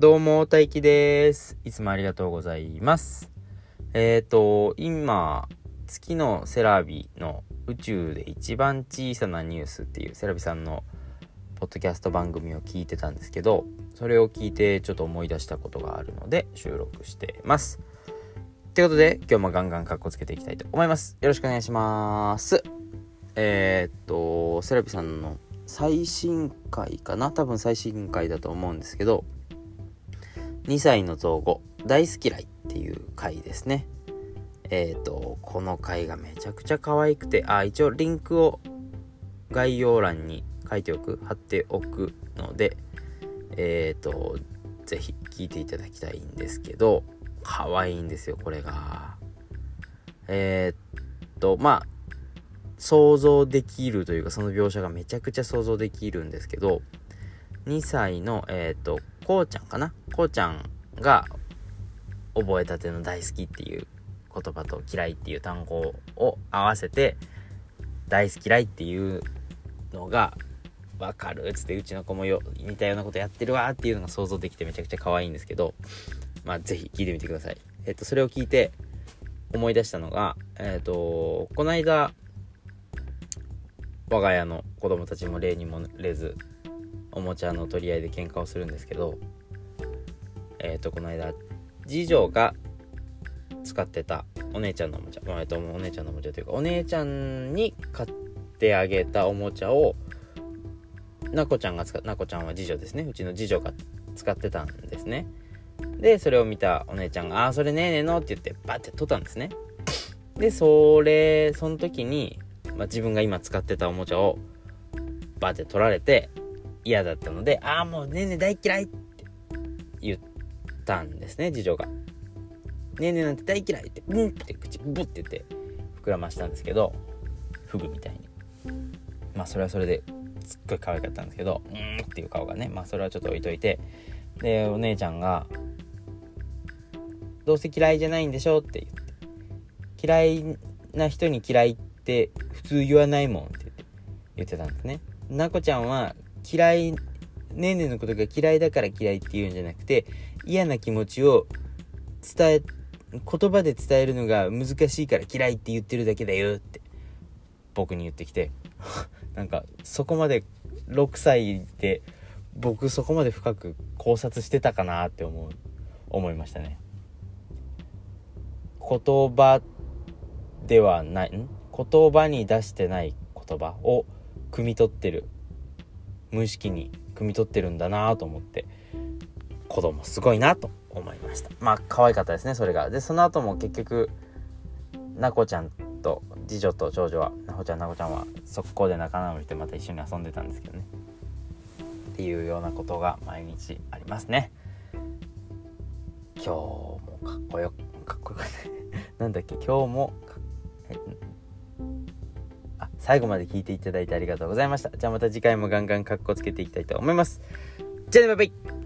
どうも、大輝です。いつもありがとうございます。えっ、ー、と、今、月のセラビの宇宙で一番小さなニュースっていうセラビさんのポッドキャスト番組を聞いてたんですけど、それを聞いてちょっと思い出したことがあるので収録してます。ということで、今日もガンガンカッコつけていきたいと思います。よろしくお願いします。えっ、と、セラビさんの最新回かな？多分最新回だと思うんですけど、2歳の造語大好き嫌いっていう回ですね。えっ、ー、とこの回がめちゃくちゃ可愛くてあ一応リンクを概要欄に書いておく貼っておくのでえっ、ー、と是非聞いていただきたいんですけど可愛いんですよこれが。えっ、とまあ想像できるというかその描写がめちゃくちゃ想像できるんですけど2歳のえっ、とこうちゃんかな？こうちゃんが覚えたての大好きっていう言葉と嫌いっていう単語を合わせて大好き嫌いっていうのがわかる？っつってうちの子もよ似たようなことやってるわっていうのが想像できてめちゃくちゃ可愛いんですけどまあ是非聞いてみてください。えっとそれを聞いて思い出したのがえっとこの間我が家の子供たちも例にもれずおもちゃの取り合いで喧嘩をするんですけどえっ、ー、とこの間次女が使ってたお姉ちゃんのおもちゃ、えー、とお姉ちゃんのおもちゃというかお姉ちゃんに買ってあげたおもちゃをなこちゃんが使なこちゃんは次女ですね。うちの次女が使ってたんですね。でそれを見たお姉ちゃんが「ああそれねえねえの」って言ってバッて取ったんですね。でそれその時に、まあ、自分が今使ってたおもちゃをバッて取られて嫌だったので、ああ、もうねね大嫌いって言ったんですね、次女が。ねねなんて大嫌いって、うんって口ブってて膨らましたんですけど、フグみたいに。まあそれはそれですっごい可愛かったんですけど、うんっていう顔がね、まあそれはちょっと置いといて、で、お姉ちゃんが、どうせ嫌いじゃないんでしょって言って、嫌いな人に嫌いって普通言わないもんって言って言ってたんですね。なこちゃんは嫌い、ねんねのことが嫌いだから嫌いっていうんじゃなくて、嫌な気持ちを伝え、言葉で伝えるのが難しいから嫌いって言ってるだけだよって僕に言ってきて。なんかそこまで6歳で僕そこまで深く考察してたかなって思う思いましたね。言葉ではないん？言葉に出してない言葉を汲み取ってる。無意識に汲み取ってるんだなと思って子供すごいなと思いました。まあ可愛かったですねそれが。でその後も結局なこちゃんと次女と長女はなこちゃんなこちゃんは速攻で仲直りしてまた一緒に遊んでたんですけどね。っていうようなことが毎日ありますね。今日もかっこよかっこよかったなんだっけ？今日も最後まで聞いていただいてありがとうございました。じゃあまた次回もガンガンカッコつけていきたいと思います。じゃあね、バイバイ